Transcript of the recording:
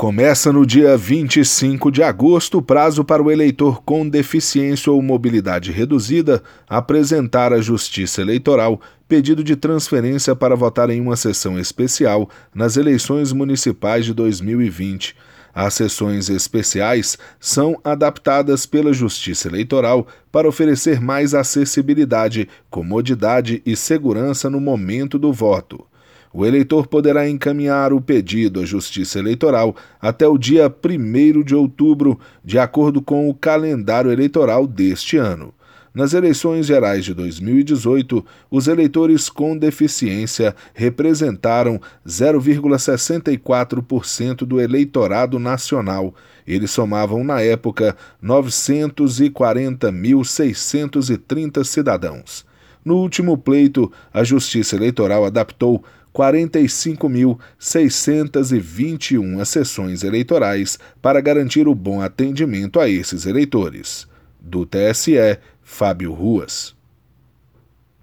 Começa no dia 25 de agosto o prazo para o eleitor com deficiência ou mobilidade reduzida apresentar à Justiça Eleitoral pedido de transferência para votar em uma sessão especial nas eleições municipais de 2020. As sessões especiais são adaptadas pela Justiça Eleitoral para oferecer mais acessibilidade, comodidade e segurança no momento do voto o eleitor poderá encaminhar o pedido à Justiça Eleitoral até o dia 1 de outubro, de acordo com o calendário eleitoral deste ano. Nas eleições gerais de 2018, os eleitores com deficiência representaram 0,64% do eleitorado nacional. Eles somavam, na época, 940.630 cidadãos. No último pleito, a Justiça Eleitoral adaptou 45.621 sessões eleitorais para garantir o bom atendimento a esses eleitores. Do TSE, Fábio Ruas.